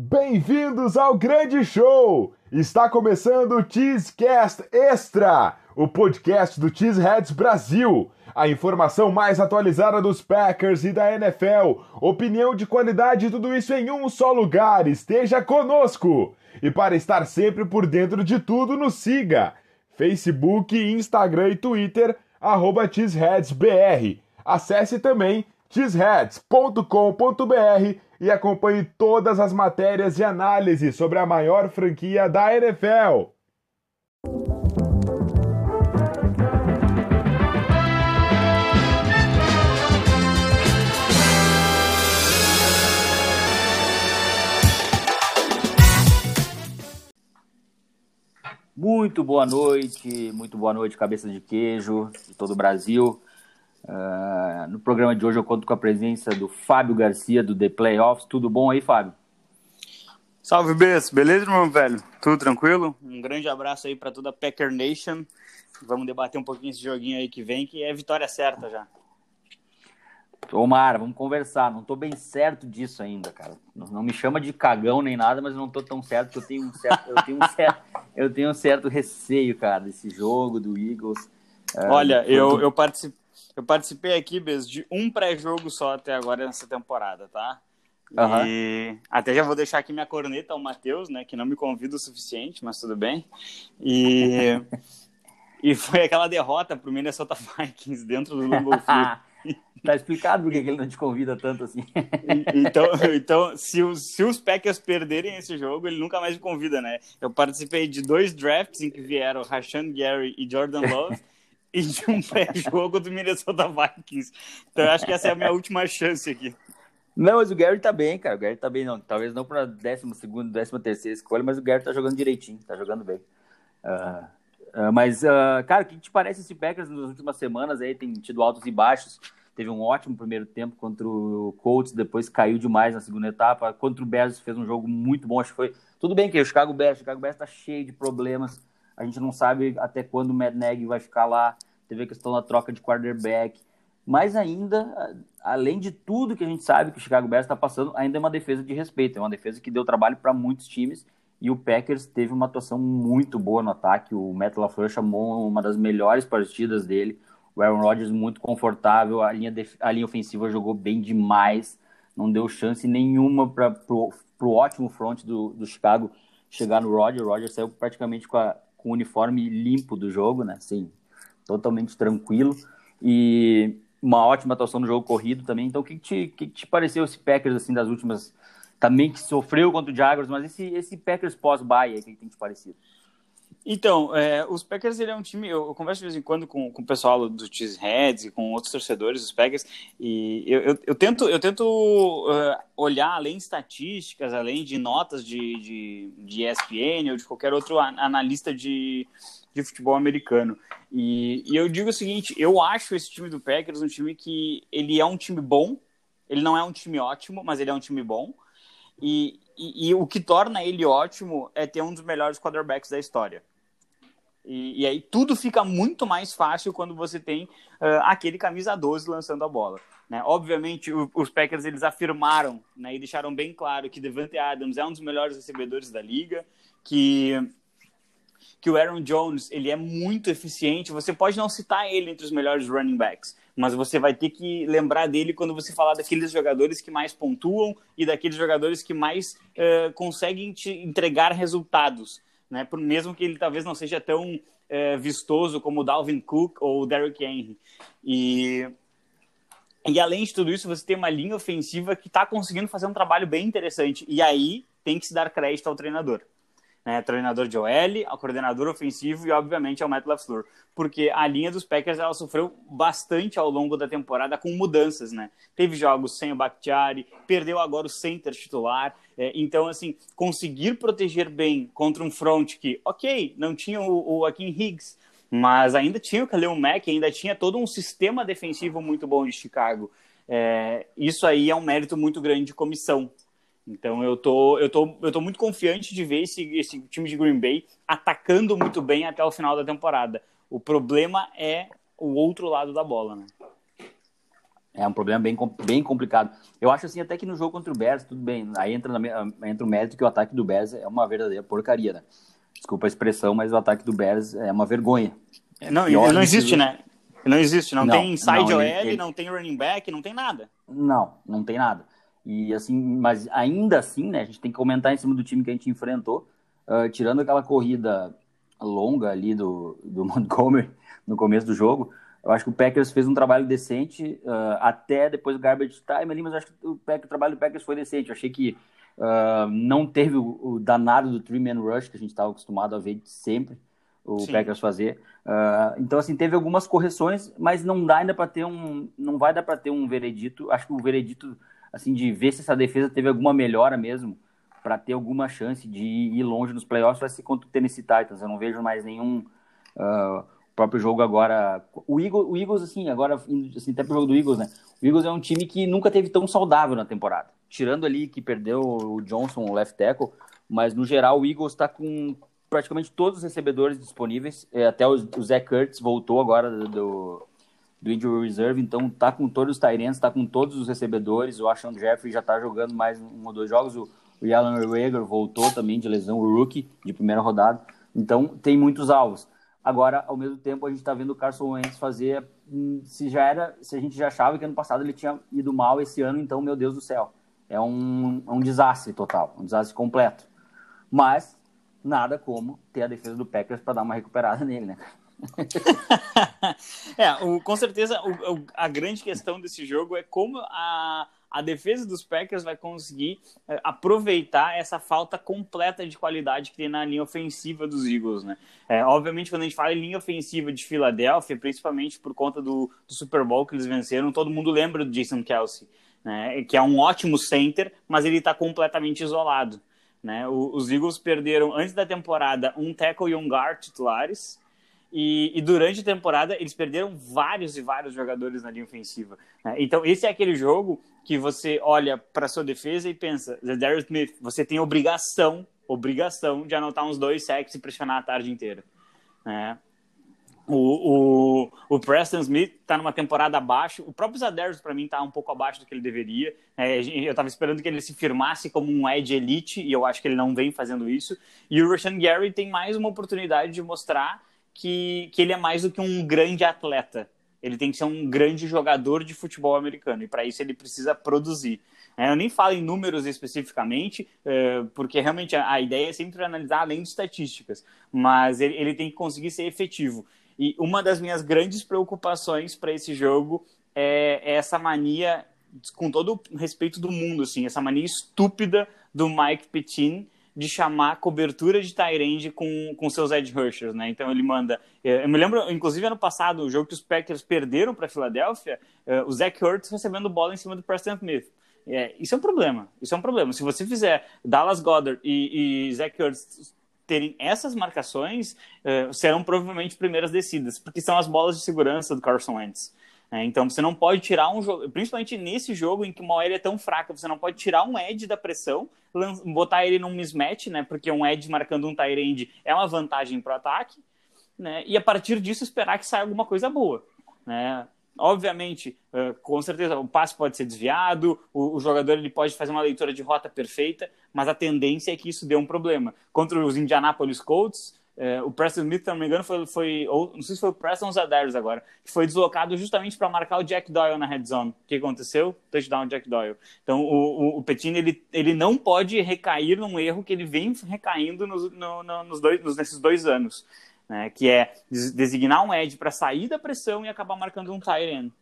Bem-vindos ao grande show! Está começando o Cheesecast Extra, o podcast do Cheeseheads Brasil. A informação mais atualizada dos Packers e da NFL, opinião de qualidade e tudo isso em um só lugar. Esteja conosco! E para estar sempre por dentro de tudo, nos siga. Facebook, Instagram e Twitter, arroba. Acesse também cheeseheads.com.br e acompanhe todas as matérias e análises sobre a maior franquia da NFL. Muito boa noite, muito boa noite, cabeça de queijo de todo o Brasil. Uh, no programa de hoje eu conto com a presença do Fábio Garcia, do The Playoffs. Tudo bom aí, Fábio? Salve, Bess. Beleza, meu velho? Tudo tranquilo? Um grande abraço aí para toda a Packer Nation. Vamos debater um pouquinho esse joguinho aí que vem, que é vitória certa já. Tomara, vamos conversar. Não tô bem certo disso ainda, cara. Não, me chama de cagão nem nada, mas não tô tão certo que eu tenho um certo, eu tenho um certo, eu tenho um certo receio, cara, desse jogo do Eagles. Olha, uh, eu, eu participei eu participei aqui, Bez, de um pré-jogo só até agora nessa temporada, tá? Uhum. E até já vou deixar aqui minha corneta ao Matheus, né? Que não me convida o suficiente, mas tudo bem. E, e foi aquela derrota pro Minnesota Vikings dentro do Lambeau Field. tá explicado por que ele não te convida tanto assim. então, então se, os, se os Packers perderem esse jogo, ele nunca mais me convida, né? Eu participei de dois drafts em que vieram Rashan Gary e Jordan Love e de um pré-jogo do Minnesota Vikings. Então eu acho que essa é a minha última chance aqui. Não, mas o Gary tá bem, cara. O Gary tá bem, não. Talvez não pra 12 segundo, 13 terceira escolha, mas o Gary tá jogando direitinho, tá jogando bem. Uh, uh, mas, uh, cara, o que te parece esse Packers nas últimas semanas aí? Tem tido altos e baixos. Teve um ótimo primeiro tempo contra o Colts, depois caiu demais na segunda etapa. Contra o Bears fez um jogo muito bom, acho que foi. Tudo bem que o Chicago Bears, o Chicago Bears tá cheio de problemas a gente não sabe até quando o Mad Nagy vai ficar lá. Teve a questão da troca de quarterback. Mas ainda, além de tudo que a gente sabe que o Chicago Bears está passando, ainda é uma defesa de respeito. É uma defesa que deu trabalho para muitos times. E o Packers teve uma atuação muito boa no ataque. O Matt LaFleur chamou uma das melhores partidas dele. O Aaron Rodgers muito confortável. A linha, a linha ofensiva jogou bem demais. Não deu chance nenhuma para o ótimo front do, do Chicago chegar no Rodgers. O Rodgers saiu praticamente com a, com o uniforme limpo do jogo, né? Sim, totalmente tranquilo. E uma ótima atuação no jogo corrido também. Então, o que, te, que te pareceu esse Packers, assim, das últimas... Também que sofreu contra o Jaguars, mas esse, esse Packers pós-Baia, o que tem te parecido? Então, é, os Packers ele é um time. Eu, eu, converso de vez em quando com, com o pessoal do Cheeseheads e com outros torcedores dos Packers, e eu, eu, eu tento, eu tento uh, olhar além de estatísticas, além de notas de, de, de ESPN ou de qualquer outro analista de, de futebol americano. E, e eu digo o seguinte: eu acho esse time do Packers um time que ele é um time bom, ele não é um time ótimo, mas ele é um time bom. E, e, e, o que torna ele ótimo é ter um dos melhores quarterbacks da história. E, e, aí tudo fica muito mais fácil quando você tem uh, aquele camisa 12 lançando a bola. Né? Obviamente, o, os Packers eles afirmaram né, e deixaram bem claro que Devante Adams é um dos melhores recebedores da liga, que, que o Aaron Jones ele é muito eficiente. Você pode não citar ele entre os melhores running backs, mas você vai ter que lembrar dele quando você falar daqueles jogadores que mais pontuam e daqueles jogadores que mais uh, conseguem te entregar resultados né? Por mesmo que ele talvez não seja tão é, vistoso como o Dalvin Cook ou o Derrick Henry. E e além de tudo isso, você tem uma linha ofensiva que está conseguindo fazer um trabalho bem interessante. E aí tem que se dar crédito ao treinador né, treinador de OL, ao coordenador ofensivo e, obviamente, ao Matt LaFleur. Porque a linha dos Packers ela sofreu bastante ao longo da temporada com mudanças, né? Teve jogos sem o Bakhtiari, perdeu agora o center titular. É, então, assim, conseguir proteger bem contra um front que, ok, não tinha o, o Akin Higgs, mas ainda tinha o Khalil Mack, ainda tinha todo um sistema defensivo muito bom de Chicago. É, isso aí é um mérito muito grande de comissão, então eu tô, eu tô, eu tô muito confiante de ver esse, esse time de Green Bay atacando muito bem até o final da temporada. O problema é o outro lado da bola, né? É um problema bem, bem complicado. Eu acho assim, até que no jogo contra o Bears, tudo bem, aí entra, na, entra o mérito que o ataque do Bears é uma verdadeira porcaria, né? Desculpa a expressão, mas o ataque do Bears é uma vergonha. Não, não existe, né? Não existe, não, não tem inside OL, ele... não tem running back, não tem nada. Não, não tem nada. E assim, mas ainda assim, né, a gente tem que comentar em cima do time que a gente enfrentou, uh, tirando aquela corrida longa ali do, do Montgomery no começo do jogo, eu acho que o Packers fez um trabalho decente uh, até depois do garbage time ali, mas acho que o, Packers, o trabalho do Packers foi decente. Eu achei que uh, não teve o, o, danado do three-man rush que a gente estava acostumado a ver sempre o Sim. Packers fazer. Uh, então, assim, teve algumas correções, mas não dá ainda para ter um. Não vai dar para ter um veredito. Acho que o veredito, assim, de ver se essa defesa teve alguma melhora mesmo, para ter alguma chance de ir longe nos playoffs, vai ser contra o Tennessee Titans. Eu não vejo mais nenhum. Uh, próprio jogo agora. O Eagles, o Eagles assim, agora, assim, até pro jogo do Eagles, né? O Eagles é um time que nunca teve tão saudável na temporada. Tirando ali que perdeu o Johnson, o left tackle, mas no geral o Eagles está com praticamente todos os recebedores disponíveis. É, até o, o Zach Kurtz voltou agora do, do Injury Reserve, então tá com todos os Tyrants, tá com todos os recebedores. O Ashan Jeffrey já tá jogando mais um ou dois jogos. O, Alan Rager voltou também de lesão, o rookie de primeira rodada. Então tem muitos alvos. Agora, ao mesmo tempo, a gente está vendo o Carson Wentz fazer. Hum, se já era, se a gente já achava que ano passado ele tinha ido mal esse ano, então, meu Deus do céu, é um, é um desastre total, um desastre completo. Mas nada como ter a defesa do Packers para dar uma recuperada nele, né? é, o, com certeza o, o, a grande questão desse jogo é como a, a defesa dos Packers vai conseguir é, aproveitar essa falta completa de qualidade que tem na linha ofensiva dos Eagles, né? É, obviamente, quando a gente fala em linha ofensiva de Filadélfia, principalmente por conta do, do, Super Bowl que eles venceram, todo mundo lembra do Jason Kelsey, né? Que é um ótimo center, mas ele está completamente isolado. Né? O, os Eagles perderam antes da temporada um tackle e um guard titulares. E, e, durante a temporada eles perderam vários e vários jogadores na linha ofensiva. Né? Então, esse é aquele jogo que você olha para sua defesa e pensa: Darius Smith, você tem obrigação, obrigação de anotar uns dois sacks e pressionar a tarde inteira. Né? O, o, o Preston Smith está numa temporada abaixo. O próprio Zadarius, para mim, está um pouco abaixo do que ele deveria. É, eu estava esperando que ele se firmasse como um edge elite, e eu acho que ele não vem fazendo isso. E o Rashan Gary tem mais uma oportunidade de mostrar que, que ele é mais do que um grande atleta. Ele tem que ser um grande jogador de futebol americano, e para isso ele precisa produzir. É, eu nem falo em números especificamente, é, porque realmente a ideia é sempre analisar além de estatísticas, mas ele, tem que conseguir ser efetivo. E uma das minhas grandes preocupações para esse jogo é, é, essa mania, com todo o respeito do mundo, assim, essa mania estúpida do Mike Petin de chamar cobertura de Tyrande com, com seus edge rushers, né? Então ele manda. É, eu me lembro, inclusive, ano passado, o jogo que os Packers perderam para a Filadélfia, é, o Zach Ertz recebendo bola em cima do Preston Smith. É, isso é um problema. Isso é um problema. Se você fizer Dallas Goddard e, e Zach Ertz terem essas marcações, uh, serão provavelmente primeiras descidas, porque são as bolas de segurança do Carson Wentz. É, então você não pode tirar um jogo, principalmente nesse jogo em que uma OL é tão fraca, você não pode tirar um edge da pressão, botar ele num mismatch, né? Porque um edge marcando um end é uma vantagem para o ataque, né? E a partir disso esperar que saia alguma coisa boa, né? Obviamente, com certeza, o passe pode ser desviado, o, o, jogador ele pode fazer uma leitura de rota perfeita, mas a tendência é que isso dê um problema. Contra os Indianapolis Colts, uh, o Preston Smith, se não me engano, foi, foi ou, não sei se foi o Preston ou Zadarius agora, que foi deslocado justamente para marcar o Jack Doyle na red zone. O que aconteceu? Touchdown Jack Doyle. Então, o, o, o ele, ele não pode recair num erro que ele vem recaindo nos, no, no, nos dois, nos, nesses dois anos né, que é designar um edge para sair da pressão e acabar marcando um tight end.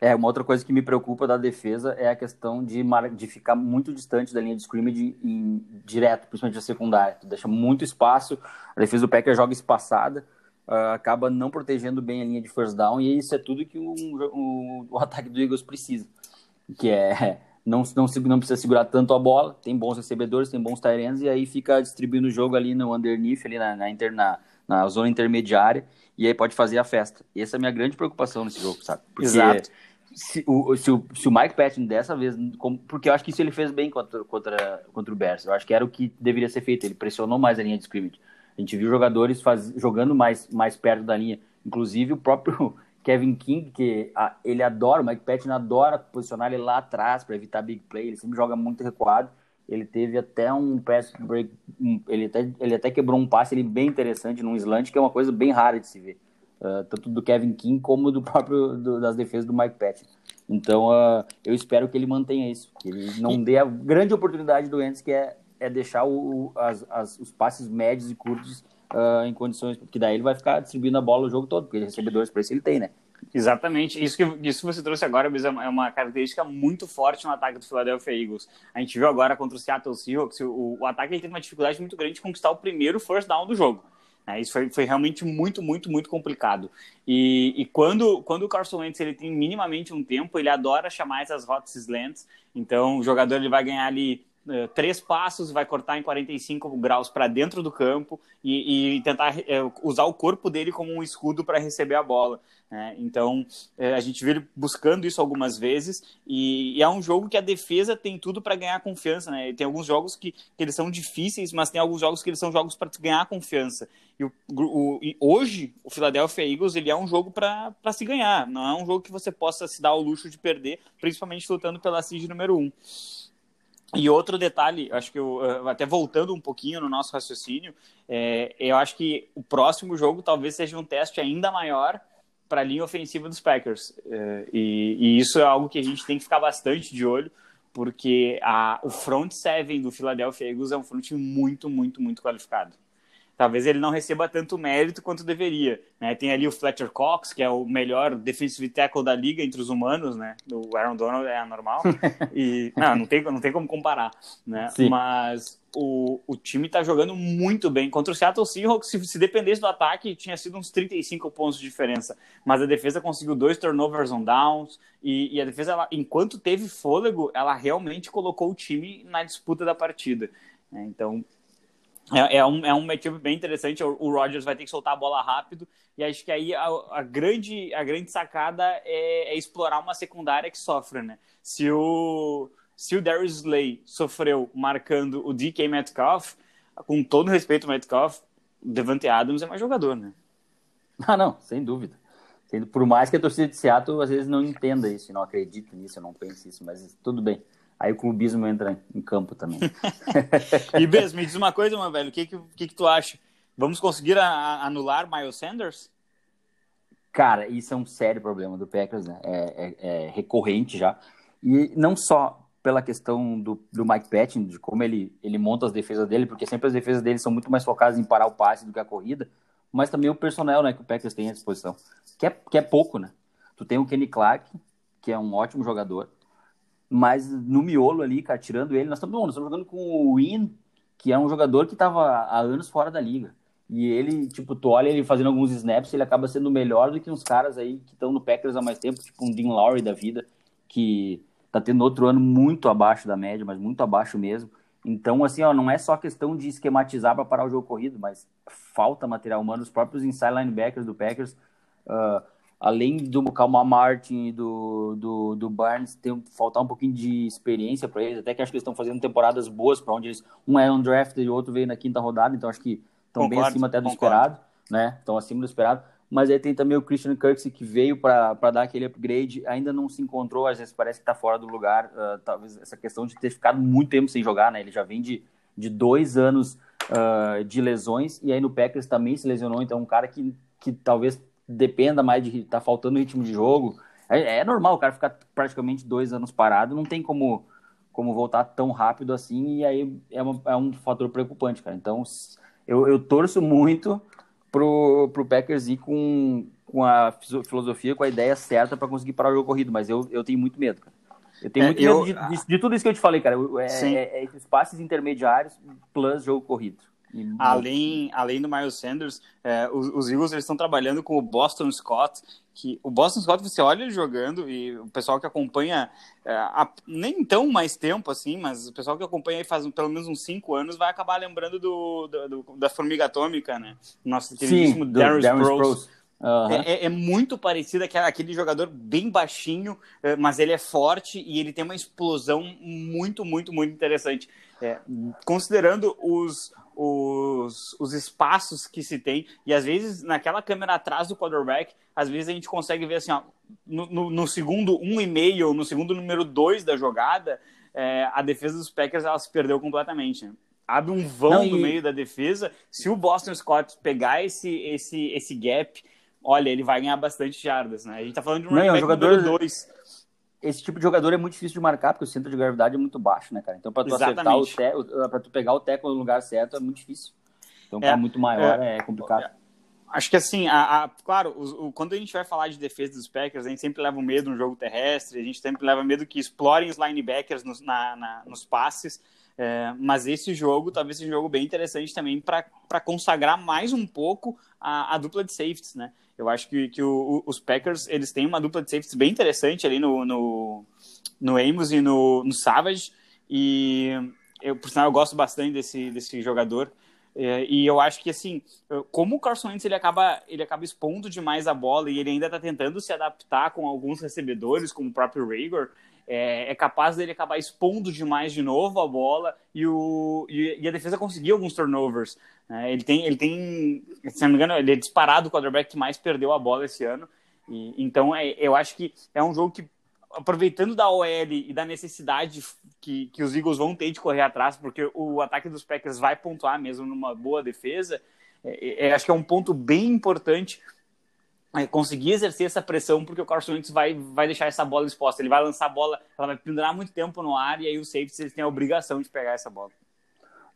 É, uma outra coisa que me preocupa da defesa é a questão de, de ficar muito distante da linha de scrimmage em, direto, principalmente a secundária. Tu deixa muito espaço, a defesa do Packers joga espaçada, uh, acaba não protegendo bem a linha de first down, e isso é tudo que o, o, o ataque do Eagles precisa, que é não, não, não precisa segurar tanto a bola, tem bons recebedores, tem bons tight e aí fica distribuindo o jogo ali no underneath, ali na, na, na, zona intermediária, e aí pode fazer a festa. Essa é a minha grande preocupação nesse jogo, sabe? Porque Exato. Se o, se, o, se o Mike Patton dessa vez, porque eu acho que isso ele fez bem contra, contra, contra o Bears, eu acho que era o que deveria ser feito, ele pressionou mais a linha de scrimmage. A gente viu jogadores faz, jogando mais, mais perto da linha, inclusive o próprio Kevin King, que a, ele adora, o Mike Patton adora posicionar ele lá atrás para evitar big play, ele sempre joga muito recuado. Ele teve até um pass break, ele, até, ele até quebrou um passe ele bem interessante num slant, que é uma coisa bem rara de se ver. Uh, tanto do Kevin King como do próprio do, das defesas do Mike Patton. Então, uh, eu espero que ele mantenha isso, que ele não dê a grande oportunidade do Ends, que é, é deixar o, as, as, os passes médios e curtos uh, em condições, porque daí ele vai ficar distribuindo a bola o jogo todo, porque recebedores para isso ele tem, né? Exatamente. Isso que, isso que você trouxe agora, é uma característica muito forte no ataque do Philadelphia Eagles. A gente viu agora contra o Seattle Seahawks, o, o ataque teve uma dificuldade muito grande de conquistar o primeiro first down do jogo. É, isso foi, foi realmente muito, muito, muito complicado. E, e quando, quando o Carson Wentz ele tem minimamente um tempo, ele adora chamar essas hot slants. Então, o jogador ele vai ganhar ali uh, três passos, vai cortar em 45 graus para dentro do campo e, e tentar uh, usar o corpo dele como um escudo para receber a bola. Né? Então, é, a gente viu ele buscando isso algumas vezes e, e é um jogo que a defesa tem tudo para ganhar confiança. Né? Tem alguns jogos que, que, eles são difíceis, mas tem alguns jogos que eles são jogos para ganhar confiança. E, o, o, e, hoje, o Philadelphia Eagles ele é um jogo para se ganhar, não é um jogo que você possa se dar o luxo de perder, principalmente lutando pela seed número 1. Um. E outro detalhe, acho que eu, até voltando um pouquinho no nosso raciocínio, é, eu acho que o próximo jogo talvez seja um teste ainda maior para a linha ofensiva dos Packers. É, e, e, isso é algo que a gente tem que ficar bastante de olho, porque a, o front seven do Philadelphia Eagles é um front muito, muito, muito qualificado. Talvez ele não receba tanto mérito quanto deveria. Né? Tem ali o Fletcher Cox, que é o melhor defensive tackle da liga entre os humanos, né? O Aaron Donald é anormal. e não, não tem, não tem como comparar, né? Sim. Mas o, o time está jogando muito bem. Contra o Seattle Seahawks, se, se dependesse do ataque, tinha sido uns 35 pontos de diferença. Mas a defesa conseguiu dois turnovers on downs. E, e a defesa, ela, enquanto teve fôlego, ela realmente colocou o time na disputa da partida. Né? Então, é, é, um, é um matchup bem interessante. O, o vai ter que soltar a bola rápido. E acho que aí a, a grande, a grande sacada é, é, explorar uma secundária que sofre, né? Se o, se o Darius Slay sofreu marcando o DK Metcalf, com todo respeito ao Metcalf, Devante Adams é mais jogador, né? Ah, não, sem dúvida. Por mais que a torcida de Seattle às vezes não entenda isso, não acredite nisso, não pense isso, mas tudo bem. Aí o clubismo entra em campo também. e Bez, me diz uma coisa, meu velho, o que, que, que, tu acha? Vamos conseguir a, a anular Miles Sanders? Cara, isso é um sério problema do Packers, né? É, é, é recorrente já. E não só pela questão do, do Mike Patton, de como ele, ele monta as defesas dele, porque sempre as defesas dele são muito mais focadas em parar o passe do que a corrida, mas também o personnel né, que o Packers tem à disposição, que é, que é pouco, né? Tu tem o Kenny Clark, que é um ótimo jogador, mas no miolo ali, cara, tirando ele, nós estamos, nós estamos jogando com o Win, que é um jogador que estava há anos fora da liga. E ele, tipo, tu olha ele fazendo alguns snaps, ele acaba sendo melhor do que uns caras aí que estão no Packers há mais tempo, tipo um Dean Lowry da vida, que tá tendo outro ano muito abaixo da média, mas muito abaixo mesmo. Então, assim, ó, não é só questão de esquematizar para parar o jogo corrido, mas falta material humano. Os próprios inside linebackers do Packers uh, além do Calma Martin e do, do, do Barnes, tem, faltar um pouquinho de experiência para eles. Até que acho que eles estão fazendo temporadas boas para onde eles. Um é undrafted e o outro veio na quinta rodada, então acho que estão bem acima até do concordo. esperado, né? Estão acima do esperado. Mas aí tem também o Christian Kirksey que veio para dar aquele upgrade, ainda não se encontrou, às vezes parece que está fora do lugar. Uh, talvez essa questão de ter ficado muito tempo sem jogar, né? Ele já vem de, de dois anos uh, de lesões e aí no Packers também se lesionou, então um cara que, que talvez dependa mais de tá faltando ritmo de jogo. É, é, normal o cara ficar praticamente dois anos parado, não tem como, como voltar tão rápido assim, e aí é, uma, é um fator preocupante, cara. Então, eu, eu torço muito pro, pro Packers ir com, com a filosofia, com a ideia certa para conseguir parar o jogo corrido, mas eu, eu tenho muito medo, cara. Eu tenho é, muito eu, medo de, de, de, tudo isso que eu te falei, cara. É, é, é esses passes intermediários plus jogo corrido. Além, além do Miles Sanders, é, os, os, Eagles estão trabalhando com o Boston Scott, que o Boston Scott você olha ele jogando e o pessoal que acompanha é, a, nem tão mais tempo assim, mas o pessoal que acompanha aí faz pelo menos uns 5 anos vai acabar lembrando do, do, do, da formiga atômica, né? Nosso queridíssimo Darius Sproles. Uhum. É, é, muito parecido aquele, aquele jogador bem baixinho, é, mas ele é forte e ele tem uma explosão muito, muito, muito interessante. É, considerando os, os, os espaços que se tem. E às vezes, naquela câmera atrás do quarterback, às vezes a gente consegue ver assim, ó, no, no, no segundo um e meio, no segundo número dois da jogada, é, a defesa dos Packers ela se perdeu completamente. Abre um vão Não, e... no meio da defesa. Se o Boston Scott pegar esse, esse, esse gap, olha, ele vai ganhar bastante jardas, né? A gente tá falando de um, Não, é um jogador dois esse tipo de jogador é muito difícil de marcar, porque o centro de gravidade é muito baixo, né, cara? Então, para tu Exatamente. acertar o te... para tu pegar o teco no lugar certo é muito difícil. Então, é, muito maior é, é complicado. Acho que assim, a, a, claro, o, o, quando a gente vai falar de defesa dos Packers, a gente sempre leva medo no jogo terrestre, a gente sempre leva medo que explorem os linebackers nos, na, na, nos passes. É, mas esse jogo talvez seja um jogo bem interessante também para consagrar mais um pouco a, a, dupla de safeties, né? Eu acho que, que o, os Packers eles têm uma dupla de safeties bem interessante ali no, no, no Amos e no, no Savage. E eu, por sinal, eu gosto bastante desse, desse jogador. É, e eu acho que, assim, como o Carson Wentz ele acaba, ele acaba expondo demais a bola e ele ainda está tentando se adaptar com alguns recebedores, como o próprio Rager, é, é, capaz dele acabar expondo demais de novo a bola e, o, e, e a defesa conseguir alguns turnovers. Né? Ele, tem, ele tem, se não me engano, ele é disparado o quarterback que mais perdeu a bola esse ano. E, então, é, eu acho que é um jogo que, aproveitando da OL e da necessidade que, que os Eagles vão ter de correr atrás, porque o ataque dos Packers vai pontuar mesmo numa boa defesa, é, é, acho que é um ponto bem importante conseguir exercer essa pressão, porque o Carson Wentz vai, vai deixar essa bola exposta. Ele vai lançar a bola, ela vai pendurar muito tempo no ar, e aí os safeties têm a obrigação de pegar essa bola.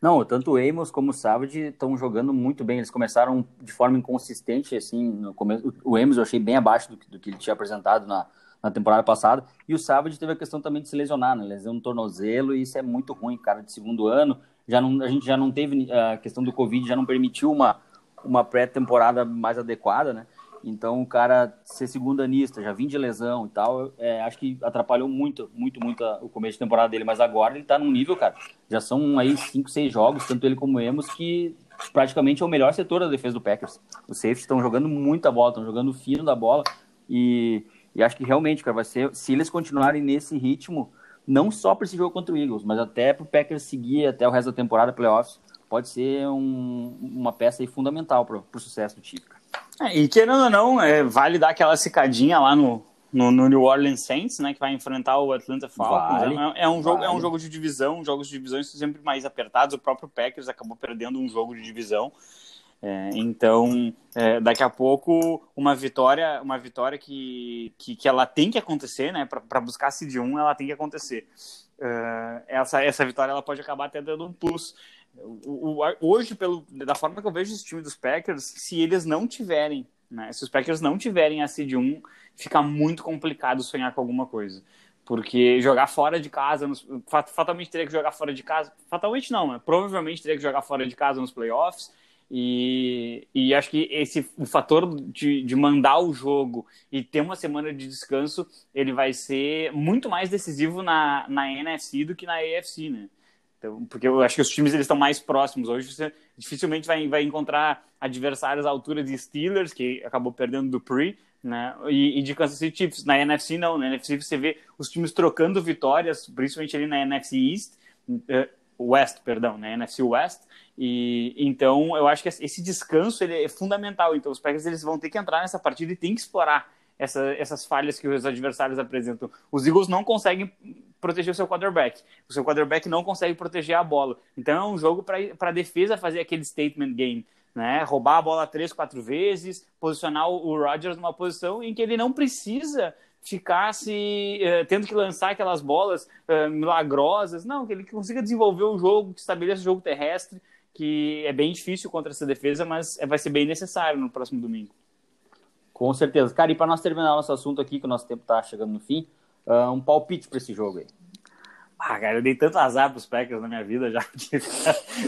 Não, tanto o Amos como o Savage estão jogando muito bem. Eles começaram de forma inconsistente, assim, no começo. O Amos eu achei bem abaixo do, do que ele tinha apresentado na, na temporada passada. E o Savage teve a questão também de se lesionar, né? Lesão no tornozelo, e isso é muito ruim, cara, de segundo ano. Já não, a gente já não teve a questão do Covid, já não permitiu uma, uma pré-temporada mais adequada, né? Então, o cara ser segundanista, já vim de lesão e tal, é, acho que atrapalhou muito, muito, muito o começo de temporada dele. Mas agora ele tá num nível, cara, já são aí cinco, seis jogos, tanto ele como o Emos, que praticamente é o melhor setor da defesa do Packers. Os safeties estão jogando muita bola, estão jogando fino da bola. E, e acho que realmente, cara, vai ser, se eles continuarem nesse ritmo, não só para esse jogo contra o Eagles, mas até para o Packers seguir até o resto da temporada, playoffs, pode ser um, uma peça fundamental para o sucesso do time. É, e querendo ou não, é, vale dar aquela secadinha lá no, no, no, New Orleans Saints, né, que vai enfrentar o Atlanta Falcons. Vale, é, é, um jogo, vale. é um jogo de divisão, jogos de divisão são sempre mais apertados. O próprio Packers acabou perdendo um jogo de divisão. É, então, é, daqui a pouco, uma vitória, uma vitória que, que, que ela tem que acontecer, né, para buscar a seed 1, ela tem que acontecer. Uh, essa, essa vitória ela pode acabar até dando um plus o, o, hoje, pelo, da forma que eu vejo esse time dos Packers, se eles não tiverem, né, se os Packers não tiverem a seed 1, fica muito complicado sonhar com alguma coisa. Porque jogar fora de casa, fatalmente teria que jogar fora de casa, fatalmente não, né? provavelmente teria que jogar fora de casa nos playoffs. E, e acho que esse o fator de, de mandar o jogo e ter uma semana de descanso, ele vai ser muito mais decisivo na, na NFC do que na AFC, né? Então, porque eu acho que os times eles estão mais próximos. Hoje você dificilmente vai, vai encontrar adversários à altura de Steelers, que acabou perdendo do Pre, né? E, e, de Kansas City Chiefs. Na NFC não, na NFC você vê os times trocando vitórias, principalmente ali na NFC East, uh, West, perdão, na NFC West. E então eu acho que esse descanso ele é fundamental. Então os Packers eles vão ter que entrar nessa partida e tem que explorar essa, essas falhas que os adversários apresentam. Os Eagles não conseguem proteger o seu quarterback. O seu quarterback não consegue proteger a bola. Então é um jogo para a defesa fazer aquele statement game. Né? Roubar a bola três, quatro vezes, posicionar o Rodgers numa posição em que ele não precisa ficar se uh, tendo que lançar aquelas bolas uh, milagrosas. Não, que ele consiga desenvolver o jogo, que estabeleça o jogo terrestre, que é bem difícil contra essa defesa, mas vai ser bem necessário no próximo domingo. Com certeza. Cara, e para nós terminar nosso assunto aqui, que o nosso tempo está chegando no fim, uh, um palpite para esse jogo aí. Ah, cara, eu dei tanto azar pros Packers na minha vida já que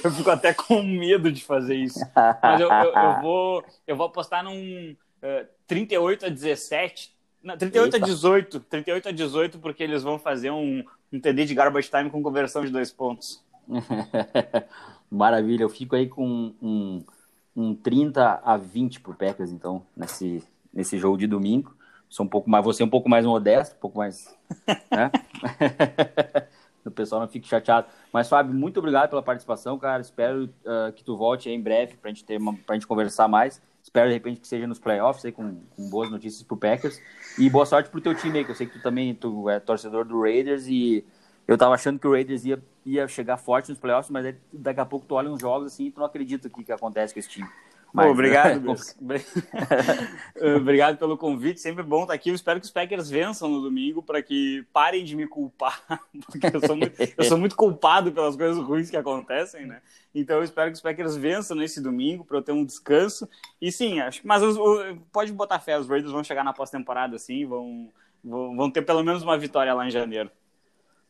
eu fico até com medo de fazer isso. Mas eu, eu, eu vou, eu vou apostar num uh, 38 a 17. Não, 38 Eita. a 18. 38 a 18, porque eles vão fazer um, um TD de garbage time com conversão de dois pontos. Maravilha, eu fico aí com um, um 30 a 20 pro Packers, então, nesse, nesse jogo de domingo. Sou um pouco mais, você um pouco mais modesto, um pouco mais, né? o pessoal não fique chateado. Mas, Fábio, muito obrigado pela participação, cara. Espero uh, que tu volte em breve pra gente, ter uma, pra gente conversar mais. Espero, de repente, que seja nos playoffs aí, com, com boas notícias pro Packers. E boa sorte pro teu time aí, que eu sei que tu também tu é torcedor do Raiders e eu tava achando que o Raiders ia, ia chegar forte nos playoffs, mas daqui a pouco tu olha uns jogos assim e tu não acredita o que, que acontece com esse time. Mas, obrigado, obrigado pelo convite. Sempre bom estar aqui. Eu espero que os Packers vençam no domingo para que parem de me culpar, porque eu sou, muito, eu sou muito culpado pelas coisas ruins que acontecem, né? Então eu espero que os Packers vençam nesse domingo para eu ter um descanso. E sim, acho. Mas os, pode botar fé, os Raiders vão chegar na pós-temporada, assim, vão, vão, vão ter pelo menos uma vitória lá em janeiro.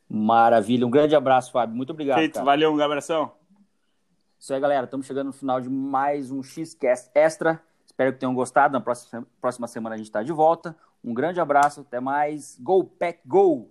Maravilha. Um grande abraço, Fábio. Muito obrigado. Feito. Cara. Valeu, um abração. Isso aí, galera. Estamos chegando no final de mais um Xcast Extra. Espero que tenham gostado. Na próxima, próxima semana a gente está de volta. Um grande abraço. Até mais. Go, Pack, go!